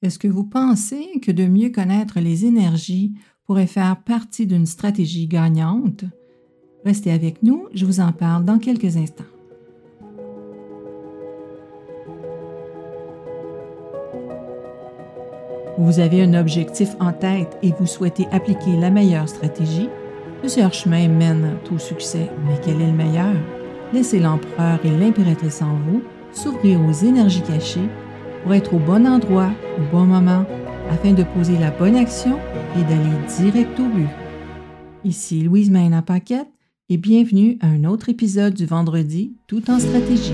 Est-ce que vous pensez que de mieux connaître les énergies pourrait faire partie d'une stratégie gagnante? Restez avec nous, je vous en parle dans quelques instants. Vous avez un objectif en tête et vous souhaitez appliquer la meilleure stratégie? Plusieurs chemins mènent au succès, mais quel est le meilleur? Laissez l'empereur et l'impératrice en vous s'ouvrir aux énergies cachées pour être au bon endroit au bon moment afin de poser la bonne action et d'aller direct au but. Ici Louise Maina Paquette et bienvenue à un autre épisode du vendredi tout en stratégie.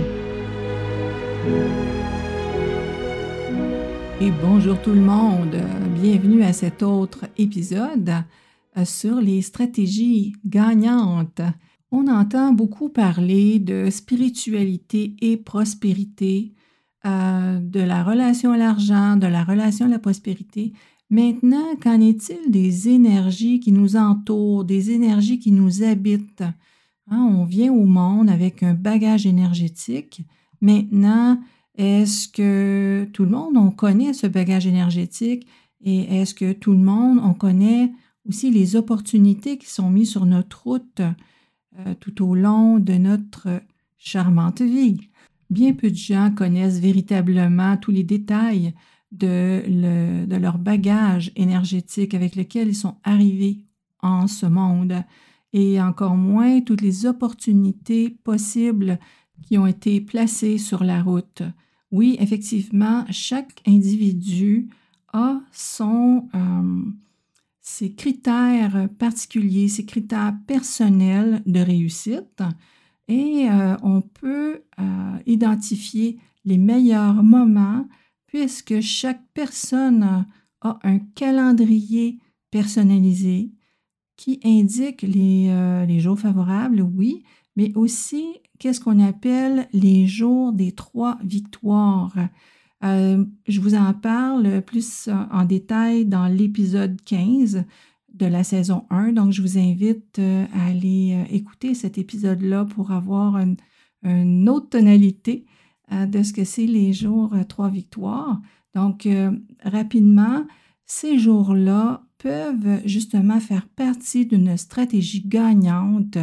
Et bonjour tout le monde, bienvenue à cet autre épisode euh, sur les stratégies gagnantes. On entend beaucoup parler de spiritualité et prospérité, euh, de la relation à l'argent, de la relation à la prospérité. Maintenant, qu'en est-il des énergies qui nous entourent, des énergies qui nous habitent? Hein, on vient au monde avec un bagage énergétique. Maintenant, est-ce que tout le monde, on connaît ce bagage énergétique? Et est-ce que tout le monde, on connaît aussi les opportunités qui sont mises sur notre route euh, tout au long de notre charmante vie? Bien peu de gens connaissent véritablement tous les détails de, leur bagage énergétique avec lequel ils sont arrivés en ce monde et encore moins toutes les opportunités possibles qui ont été placées sur la route. Oui, effectivement, chaque individu a euh, ses critères particuliers, ses critères personnels de réussite et euh, on peut euh, identifier les meilleurs moments puisque chaque personne a un calendrier personnalisé qui indique les, euh, les jours favorables, oui, mais aussi qu'est-ce qu'on appelle les jours des trois victoires. je vous en parle plus en détail dans l'épisode 15 de la saison 1. Donc, je vous invite euh, à aller euh, écouter cet épisode-là pour avoir une, autre tonalité euh, de ce que c'est les jours trois victoires. Donc, rapidement, ces jours-là peuvent justement faire partie d'une stratégie gagnante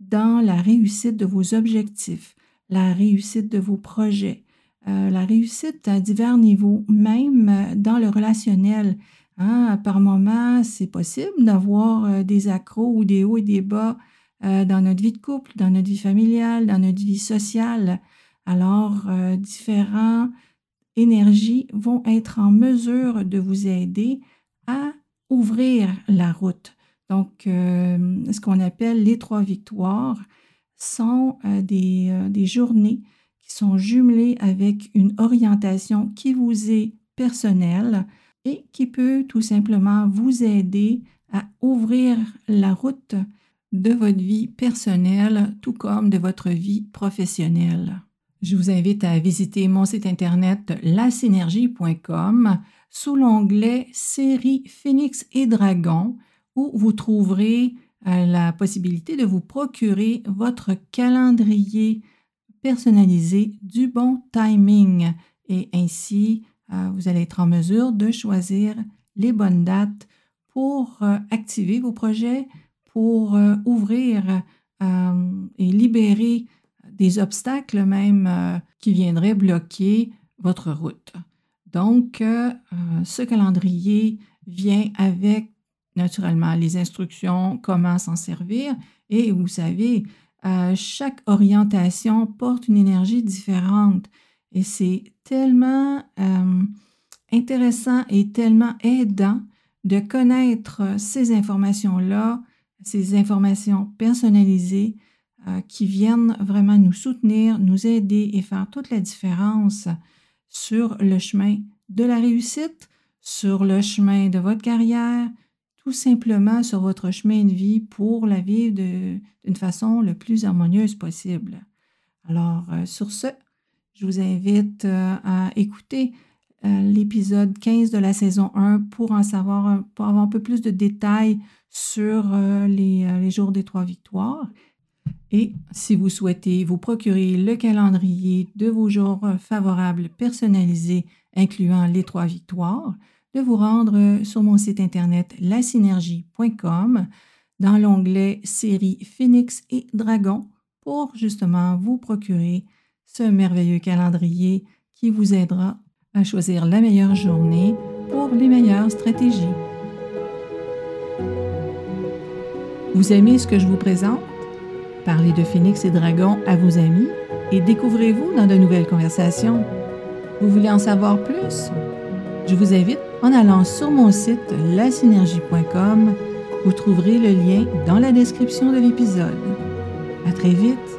dans la réussite de vos objectifs, la réussite de vos projets, la réussite à divers niveaux, même dans le relationnel. Hein, par moment, c'est possible d'avoir euh, des accros ou des hauts et des bas euh, dans notre vie de couple, dans notre vie familiale, dans notre vie sociale. Alors, euh, différentes énergies vont être en mesure de vous aider à ouvrir la route. Donc, ce qu'on appelle les trois victoires sont des, des journées qui sont jumelées avec une orientation qui vous est personnelle, et qui peut tout simplement vous aider à ouvrir la route de votre vie personnelle tout comme de votre vie professionnelle. Je vous invite à visiter mon site internet lasynergie.com sous l'onglet Série Phoenix et Dragon où vous trouverez euh, la possibilité de vous procurer votre calendrier personnalisé du bon timing et ainsi vous allez être en mesure de choisir les bonnes dates pour euh, activer vos projets, pour euh, ouvrir et libérer des obstacles même qui viendraient bloquer votre route. Donc, ce calendrier vient avec naturellement les instructions, comment s'en servir. Et vous savez, chaque orientation porte une énergie différente. Et c'est tellement euh, intéressant et tellement aidant de connaître ces informations-là, ces informations personnalisées euh, qui viennent vraiment nous soutenir, nous aider et faire toute la différence sur le chemin de la réussite, sur le chemin de votre carrière, tout simplement sur votre chemin de vie pour la vivre d'une façon le plus harmonieuse possible. Alors, euh, sur ce, je vous invite euh, à écouter euh, l'épisode 15 de la saison 1 pour en savoir, pour avoir un peu plus de détails sur euh, les, les jours des trois victoires. Et si vous souhaitez vous procurer le calendrier de vos jours favorables personnalisés incluant les trois victoires, de vous rendre sur mon site internet lasynergie.com dans l'onglet série Phoenix et Dragon pour justement vous procurer ce merveilleux calendrier qui vous aidera à choisir la meilleure journée pour les meilleures stratégies. Vous aimez ce que je vous présente? Parlez de Phoenix et Dragon à vos amis et découvrez-vous dans de nouvelles conversations. Vous voulez en savoir plus? Je vous invite en allant sur mon site lasynergie.com. Vous trouverez le lien dans la description de l'épisode. À très vite!